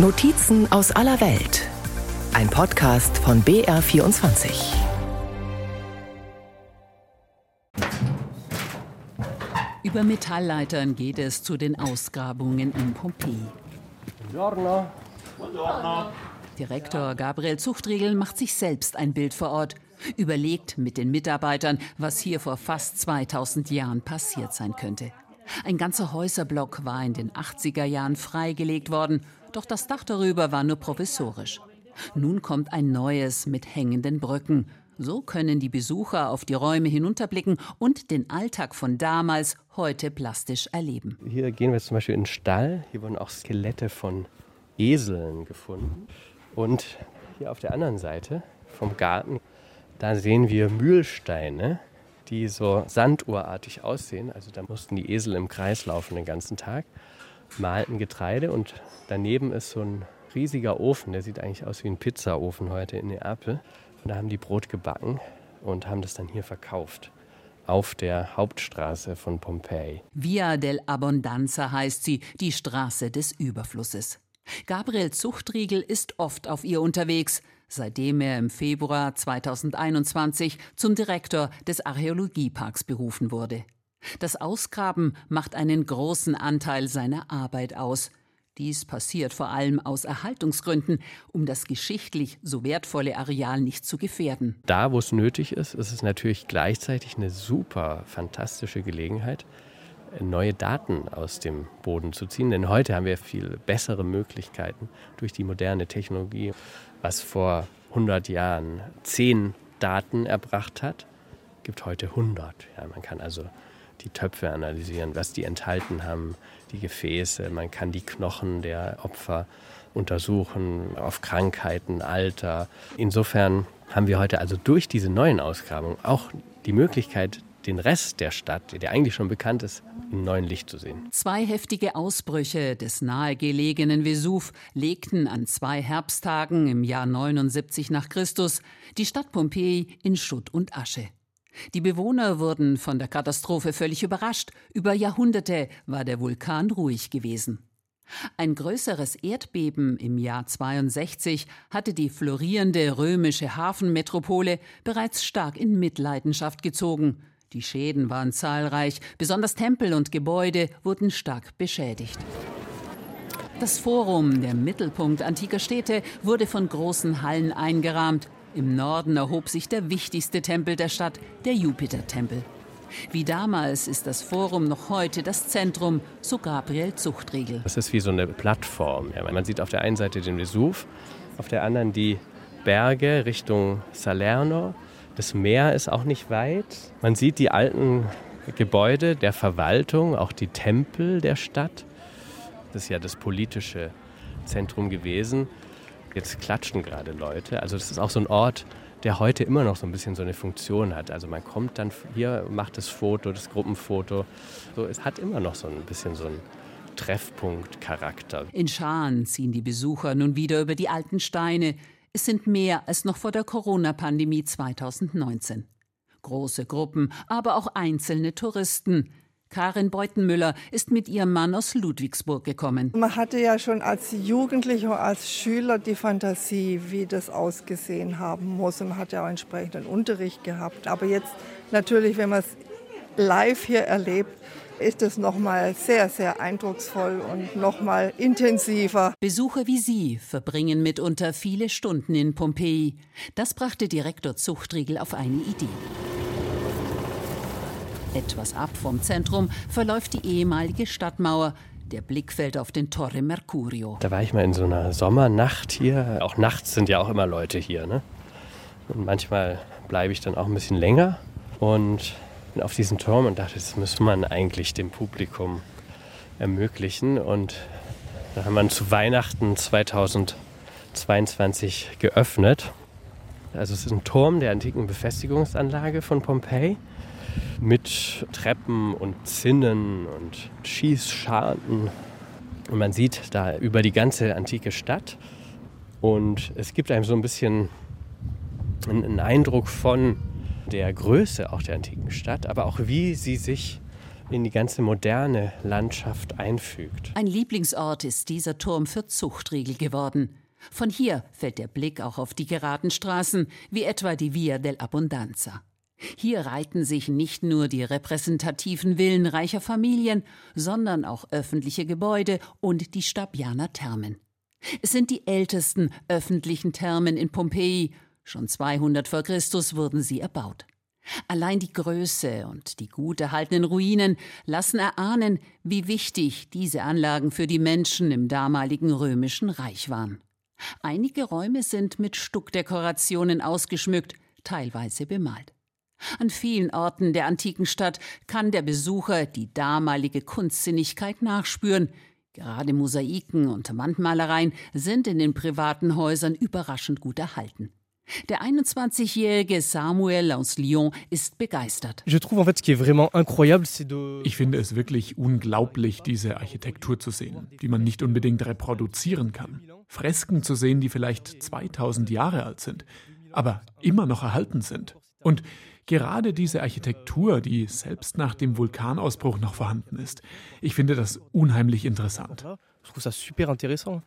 Notizen aus aller Welt. Ein Podcast von BR24. Über Metallleitern geht es zu den Ausgrabungen in Pompeji. Buongiorno. Direktor Gabriel Zuchtriegel macht sich selbst ein Bild vor Ort, überlegt mit den Mitarbeitern, was hier vor fast 2000 Jahren passiert sein könnte. Ein ganzer Häuserblock war in den 80er Jahren freigelegt worden, doch das Dach darüber war nur provisorisch. Nun kommt ein neues mit hängenden Brücken. So können die Besucher auf die Räume hinunterblicken und den Alltag von damals heute plastisch erleben. Hier gehen wir zum Beispiel in den Stall. Hier wurden auch Skelette von Eseln gefunden. Und hier auf der anderen Seite vom Garten, da sehen wir Mühlsteine die so sanduhrartig aussehen. Also da mussten die Esel im Kreis laufen den ganzen Tag, malten Getreide und daneben ist so ein riesiger Ofen, der sieht eigentlich aus wie ein Pizzaofen heute in Neapel. Und da haben die Brot gebacken und haben das dann hier verkauft auf der Hauptstraße von Pompeji. Via del Abbondanza heißt sie, die Straße des Überflusses. Gabriel Zuchtriegel ist oft auf ihr unterwegs seitdem er im Februar 2021 zum Direktor des Archäologieparks berufen wurde. Das Ausgraben macht einen großen Anteil seiner Arbeit aus. Dies passiert vor allem aus Erhaltungsgründen, um das geschichtlich so wertvolle Areal nicht zu gefährden. Da, wo es nötig ist, ist es natürlich gleichzeitig eine super fantastische Gelegenheit, neue Daten aus dem Boden zu ziehen. Denn heute haben wir viel bessere Möglichkeiten durch die moderne Technologie, was vor 100 Jahren 10 Daten erbracht hat, gibt heute 100. Ja, man kann also die Töpfe analysieren, was die enthalten haben, die Gefäße, man kann die Knochen der Opfer untersuchen auf Krankheiten, Alter. Insofern haben wir heute also durch diese neuen Ausgrabungen auch die Möglichkeit, den Rest der Stadt, der eigentlich schon bekannt ist, in neuen Licht zu sehen. Zwei heftige Ausbrüche des nahegelegenen Vesuv legten an zwei Herbsttagen im Jahr 79 nach Christus die Stadt Pompeji in Schutt und Asche. Die Bewohner wurden von der Katastrophe völlig überrascht. Über Jahrhunderte war der Vulkan ruhig gewesen. Ein größeres Erdbeben im Jahr 62 hatte die florierende römische Hafenmetropole bereits stark in Mitleidenschaft gezogen. Die Schäden waren zahlreich, besonders Tempel und Gebäude wurden stark beschädigt. Das Forum, der Mittelpunkt antiker Städte, wurde von großen Hallen eingerahmt. Im Norden erhob sich der wichtigste Tempel der Stadt, der Jupitertempel. Wie damals ist das Forum noch heute das Zentrum, so Gabriel Zuchtriegel. Das ist wie so eine Plattform. Ja, man sieht auf der einen Seite den Vesuv, auf der anderen die Berge Richtung Salerno das Meer ist auch nicht weit. Man sieht die alten Gebäude der Verwaltung, auch die Tempel der Stadt. Das ist ja das politische Zentrum gewesen. Jetzt klatschen gerade Leute. Also das ist auch so ein Ort, der heute immer noch so ein bisschen so eine Funktion hat. Also man kommt dann hier, macht das Foto, das Gruppenfoto. So, es hat immer noch so ein bisschen so einen Treffpunkt-Charakter. In Scharen ziehen die Besucher nun wieder über die alten Steine, es sind mehr als noch vor der Corona-Pandemie 2019. Große Gruppen, aber auch einzelne Touristen. Karin Beutenmüller ist mit ihrem Mann aus Ludwigsburg gekommen. Man hatte ja schon als Jugendlicher, als Schüler die Fantasie, wie das ausgesehen haben muss. Und hat ja auch entsprechenden Unterricht gehabt. Aber jetzt natürlich, wenn man es live hier erlebt, ist es nochmal sehr, sehr eindrucksvoll und nochmal intensiver. Besucher wie Sie verbringen mitunter viele Stunden in Pompeji. Das brachte Direktor Zuchtriegel auf eine Idee. Etwas ab vom Zentrum verläuft die ehemalige Stadtmauer. Der Blick fällt auf den Torre Mercurio. Da war ich mal in so einer Sommernacht hier. Auch nachts sind ja auch immer Leute hier. Ne? Und manchmal bleibe ich dann auch ein bisschen länger. Und auf diesen Turm und dachte, das muss man eigentlich dem Publikum ermöglichen. Und dann haben wir zu Weihnachten 2022 geöffnet. Also es ist ein Turm der antiken Befestigungsanlage von Pompeji mit Treppen und Zinnen und Schießscharten. Und man sieht da über die ganze antike Stadt. Und es gibt einem so ein bisschen einen Eindruck von der Größe auch der antiken Stadt, aber auch wie sie sich in die ganze moderne Landschaft einfügt. Ein Lieblingsort ist dieser Turm für Zuchtriegel geworden. Von hier fällt der Blick auch auf die geraden Straßen, wie etwa die Via dell'Abbondanza. Hier reiten sich nicht nur die repräsentativen Villen reicher Familien, sondern auch öffentliche Gebäude und die Stabianer Thermen. Es sind die ältesten öffentlichen Thermen in Pompeji. Schon 200 vor Christus wurden sie erbaut. Allein die Größe und die gut erhaltenen Ruinen lassen erahnen, wie wichtig diese Anlagen für die Menschen im damaligen römischen Reich waren. Einige Räume sind mit Stuckdekorationen ausgeschmückt, teilweise bemalt. An vielen Orten der antiken Stadt kann der Besucher die damalige Kunstsinnigkeit nachspüren. Gerade Mosaiken und Wandmalereien sind in den privaten Häusern überraschend gut erhalten. Der 21-jährige Samuel aus Lyon ist begeistert. Ich finde es wirklich unglaublich, diese Architektur zu sehen, die man nicht unbedingt reproduzieren kann. Fresken zu sehen, die vielleicht 2000 Jahre alt sind, aber immer noch erhalten sind. Und Gerade diese Architektur, die selbst nach dem Vulkanausbruch noch vorhanden ist, ich finde das unheimlich interessant.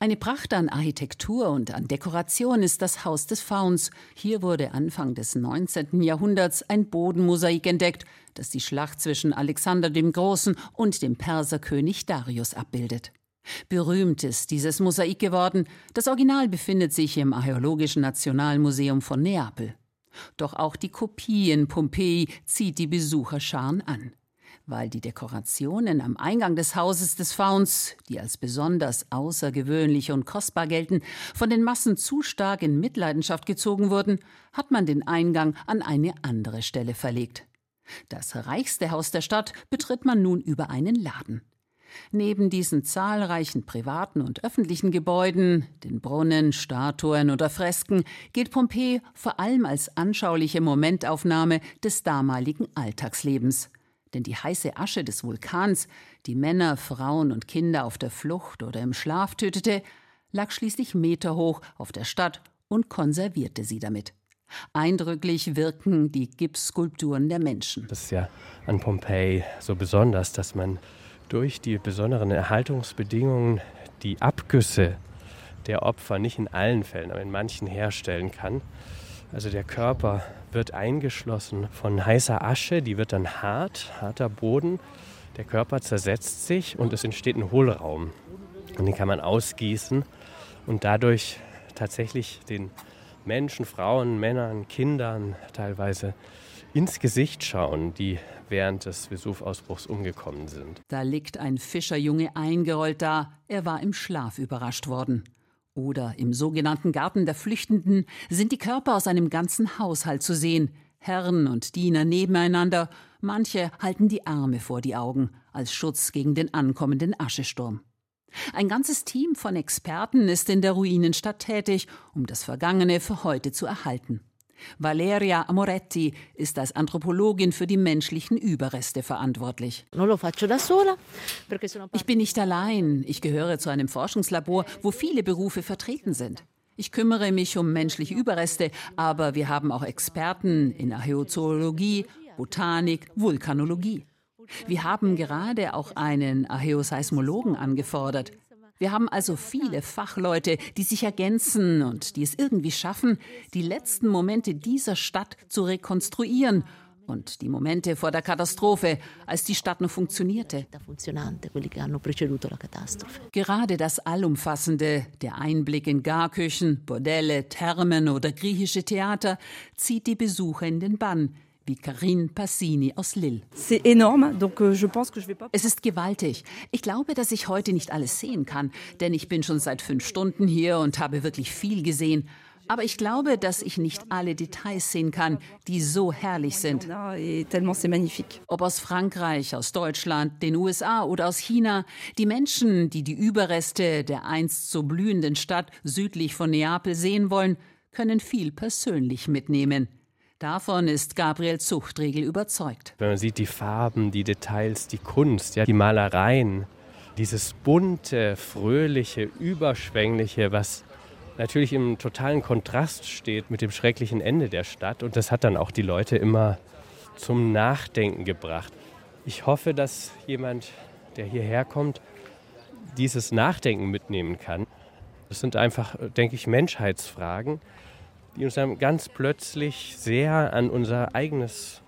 Eine Pracht an Architektur und an Dekoration ist das Haus des Fauns. Hier wurde Anfang des 19. Jahrhunderts ein Bodenmosaik entdeckt, das die Schlacht zwischen Alexander dem Großen und dem Perserkönig Darius abbildet. Berühmt ist dieses Mosaik geworden. Das Original befindet sich im Archäologischen Nationalmuseum von Neapel. Doch auch die Kopie in Pompeji zieht die Besucherscharen an. Weil die Dekorationen am Eingang des Hauses des Fauns, die als besonders außergewöhnlich und kostbar gelten, von den Massen zu stark in Mitleidenschaft gezogen wurden, hat man den Eingang an eine andere Stelle verlegt. Das reichste Haus der Stadt betritt man nun über einen Laden. Neben diesen zahlreichen privaten und öffentlichen Gebäuden, den Brunnen, Statuen oder Fresken, gilt Pompeji vor allem als anschauliche Momentaufnahme des damaligen Alltagslebens. Denn die heiße Asche des Vulkans, die Männer, Frauen und Kinder auf der Flucht oder im Schlaf tötete, lag schließlich meterhoch auf der Stadt und konservierte sie damit. Eindrücklich wirken die Gipsskulpturen der Menschen. Das ist ja an Pompeji so besonders, dass man durch die besonderen Erhaltungsbedingungen die Abgüsse der Opfer nicht in allen Fällen, aber in manchen herstellen kann. Also der Körper wird eingeschlossen von heißer Asche, die wird dann hart, harter Boden. Der Körper zersetzt sich und es entsteht ein Hohlraum. Und den kann man ausgießen und dadurch tatsächlich den Menschen, Frauen, Männern, Kindern teilweise ins Gesicht schauen, die während des Vesuvausbruchs umgekommen sind. Da liegt ein Fischerjunge eingerollt da, er war im Schlaf überrascht worden. Oder im sogenannten Garten der Flüchtenden sind die Körper aus einem ganzen Haushalt zu sehen, Herren und Diener nebeneinander, manche halten die Arme vor die Augen als Schutz gegen den ankommenden Aschesturm. Ein ganzes Team von Experten ist in der Ruinenstadt tätig, um das Vergangene für heute zu erhalten. Valeria Amoretti ist als Anthropologin für die menschlichen Überreste verantwortlich. Ich bin nicht allein. Ich gehöre zu einem Forschungslabor, wo viele Berufe vertreten sind. Ich kümmere mich um menschliche Überreste, aber wir haben auch Experten in Archäozoologie, Botanik, Vulkanologie. Wir haben gerade auch einen Archäoseismologen angefordert. Wir haben also viele Fachleute, die sich ergänzen und die es irgendwie schaffen, die letzten Momente dieser Stadt zu rekonstruieren und die Momente vor der Katastrophe, als die Stadt noch funktionierte. Gerade das Allumfassende, der Einblick in Garküchen, Bordelle, Thermen oder griechische Theater, zieht die Besucher in den Bann wie Karine Passini aus Lille. Euh, es ist gewaltig. Ich glaube, dass ich heute nicht alles sehen kann, denn ich bin schon seit fünf Stunden hier und habe wirklich viel gesehen. Aber ich glaube, dass ich nicht alle Details sehen kann, die so herrlich sind. Ob aus Frankreich, aus Deutschland, den USA oder aus China, die Menschen, die die Überreste der einst so blühenden Stadt südlich von Neapel sehen wollen, können viel persönlich mitnehmen. Davon ist Gabriel Zuchtriegel überzeugt. Wenn man sieht die Farben, die Details, die Kunst, ja, die Malereien, dieses bunte, fröhliche, überschwängliche, was natürlich im totalen Kontrast steht mit dem schrecklichen Ende der Stadt. Und das hat dann auch die Leute immer zum Nachdenken gebracht. ich hoffe, dass jemand, der hierher kommt, dieses Nachdenken mitnehmen kann. Das sind einfach, denke ich, Menschheitsfragen, die uns dann ganz plötzlich sehr an unser eigenes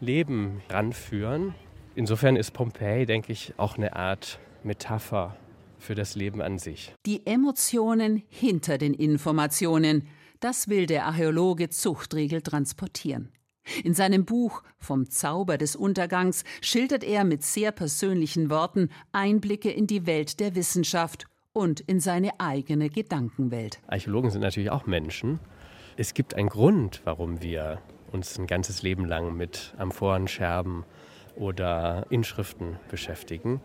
Leben ranführen. Insofern ist Pompeji, denke ich, auch eine Art Metapher für das Leben an sich. Die Emotionen hinter den Informationen, das will der Archäologe Zuchtriegel transportieren. In seinem Buch Vom Zauber des Untergangs schildert er mit sehr persönlichen Worten Einblicke in die Welt der Wissenschaft und in seine eigene Gedankenwelt. Archäologen sind natürlich auch Menschen. Es gibt einen Grund, warum wir uns ein ganzes Leben lang mit Amphoren, oder Inschriften beschäftigen.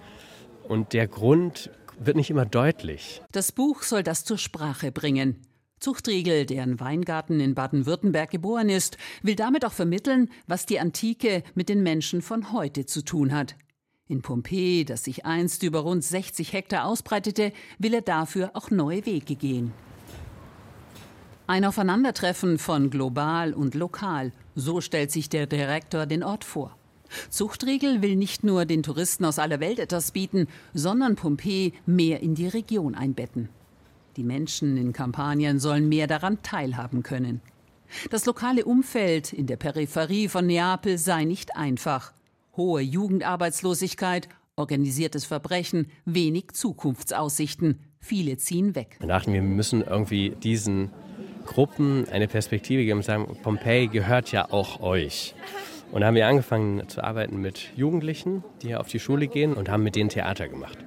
Und der Grund wird nicht immer deutlich. Das Buch soll das zur Sprache bringen. Zuchtriegel, der in Weingarten in Baden-Württemberg geboren ist, will damit auch vermitteln, was die Antike mit den Menschen von heute zu tun hat. In Pompeji, das sich einst über rund 60 Hektar ausbreitete, will er dafür auch neue Wege gehen. Ein Aufeinandertreffen von global und lokal, so stellt sich der Direktor den Ort vor. Zuchtriegel will nicht nur den Touristen aus aller Welt etwas bieten, sondern Pompeji mehr in die Region einbetten. Die Menschen in Kampanien sollen mehr daran teilhaben können. Das lokale Umfeld in der Peripherie von Neapel sei nicht einfach. Hohe Jugendarbeitslosigkeit, organisiertes Verbrechen, wenig Zukunftsaussichten. Viele ziehen weg. Wir dachten, wir müssen irgendwie diesen Gruppen eine Perspektive geben und sagen, Pompeji gehört ja auch euch. Und da haben wir angefangen zu arbeiten mit Jugendlichen, die auf die Schule gehen und haben mit denen Theater gemacht.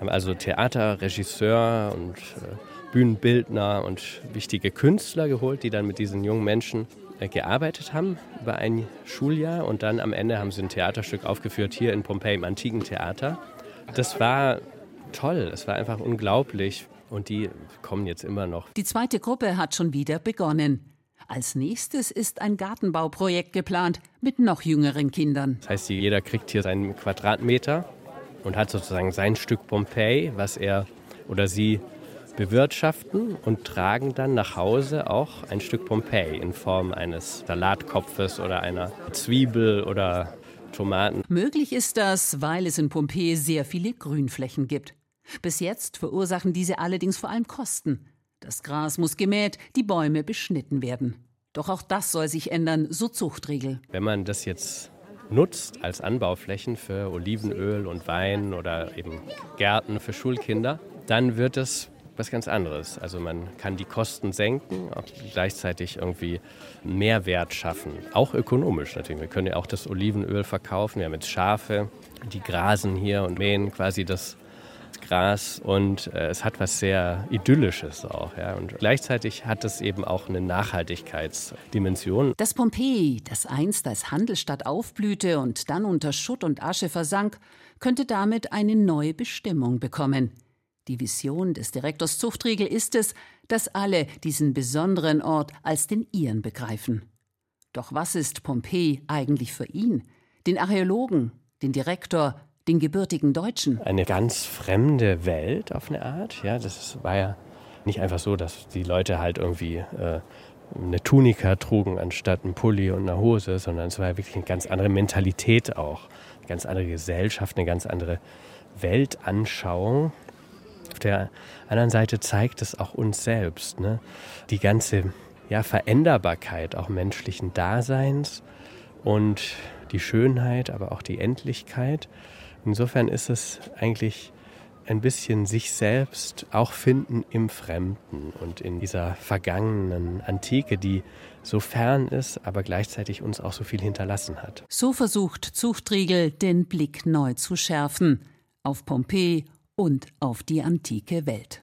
Haben also Theater, Regisseur und äh, Bühnenbildner und wichtige Künstler geholt, die dann mit diesen jungen Menschen äh, gearbeitet haben über ein Schuljahr und dann am Ende haben sie ein Theaterstück aufgeführt hier in Pompeji im antiken Theater. Das war toll, es war einfach unglaublich und die kommen jetzt immer noch. Die zweite Gruppe hat schon wieder begonnen. Als nächstes ist ein Gartenbauprojekt geplant mit noch jüngeren Kindern. Das heißt, jeder kriegt hier seinen Quadratmeter und hat sozusagen sein Stück Pompeji, was er oder sie bewirtschaften und tragen dann nach Hause auch ein Stück Pompeji in Form eines Salatkopfes oder einer Zwiebel oder Tomaten. Möglich ist das, weil es in Pompeji sehr viele Grünflächen gibt. Bis jetzt verursachen diese allerdings vor allem Kosten. Das Gras muss gemäht, die Bäume beschnitten werden. Doch auch das soll sich ändern, so Zuchtregel. Wenn man das jetzt nutzt als Anbauflächen für Olivenöl und Wein oder eben Gärten für Schulkinder, dann wird es was ganz anderes. Also man kann die Kosten senken, gleichzeitig irgendwie Mehrwert schaffen. Auch ökonomisch natürlich. Wir können ja auch das Olivenöl verkaufen. Wir haben jetzt Schafe, die grasen hier und mähen quasi das Gras und äh, es hat was sehr Idyllisches auch. Ja. Und gleichzeitig hat es eben auch eine Nachhaltigkeitsdimension. Das Pompeji, das einst als Handelsstadt aufblühte und dann unter Schutt und Asche versank, könnte damit eine neue Bestimmung bekommen. Die Vision des Direktors Zuchtriegel ist es, dass alle diesen besonderen Ort als den ihren begreifen. Doch was ist Pompeji eigentlich für ihn, den Archäologen, den Direktor, den gebürtigen Deutschen. Eine ganz fremde Welt auf eine Art. Ja, das war ja nicht einfach so, dass die Leute halt irgendwie äh, eine Tunika trugen anstatt ein Pulli und eine Hose, sondern es war ja wirklich eine ganz andere Mentalität auch, eine ganz andere Gesellschaft, eine ganz andere Weltanschauung. Auf der anderen Seite zeigt es auch uns selbst, ne? die ganze ja, Veränderbarkeit auch menschlichen Daseins und die Schönheit, aber auch die Endlichkeit. Insofern ist es eigentlich ein bisschen sich selbst auch finden im Fremden und in dieser vergangenen Antike, die so fern ist, aber gleichzeitig uns auch so viel hinterlassen hat. So versucht Zuchtriegel, den Blick neu zu schärfen auf Pompeji und auf die antike Welt.